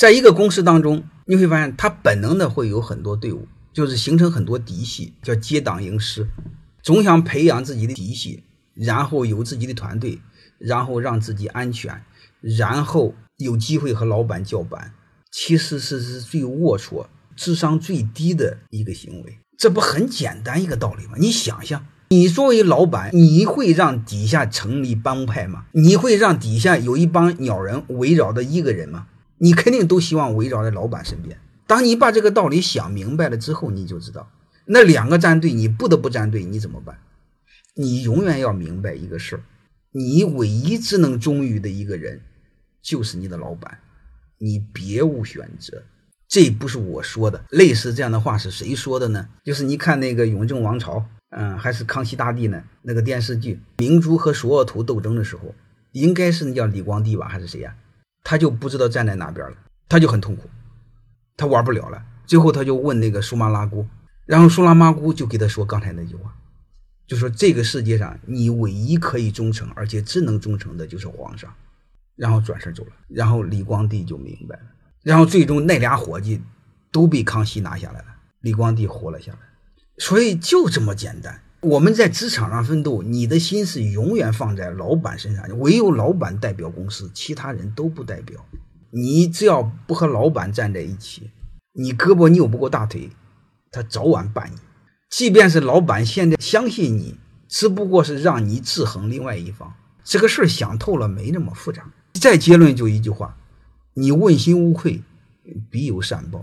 在一个公司当中，你会发现他本能的会有很多队伍，就是形成很多嫡系，叫结党营私，总想培养自己的嫡系，然后有自己的团队，然后让自己安全，然后有机会和老板叫板。其实是是最龌龊、智商最低的一个行为。这不很简单一个道理吗？你想想，你作为老板，你会让底下成立帮派吗？你会让底下有一帮鸟人围绕着一个人吗？你肯定都希望围绕在老板身边。当你把这个道理想明白了之后，你就知道，那两个站队你不得不站队，你怎么办？你永远要明白一个事儿：你唯一只能忠于的一个人，就是你的老板，你别无选择。这不是我说的，类似这样的话是谁说的呢？就是你看那个《雍正王朝》，嗯，还是康熙大帝呢？那个电视剧，明珠和索额图斗争的时候，应该是那叫李光地吧，还是谁呀？他就不知道站在哪边了，他就很痛苦，他玩不了了。最后他就问那个苏麻拉姑，然后苏拉麻姑就给他说刚才那句话，就说这个世界上你唯一可以忠诚而且只能忠诚的就是皇上，然后转身走了。然后李光地就明白了，然后最终那俩伙计都被康熙拿下来了，李光地活了下来。所以就这么简单。我们在职场上奋斗，你的心思永远放在老板身上，唯有老板代表公司，其他人都不代表。你只要不和老板站在一起，你胳膊扭不过大腿，他早晚绊你。即便是老板现在相信你，只不过是让你制衡另外一方。这个事儿想透了，没那么复杂。再结论就一句话：你问心无愧，必有善报。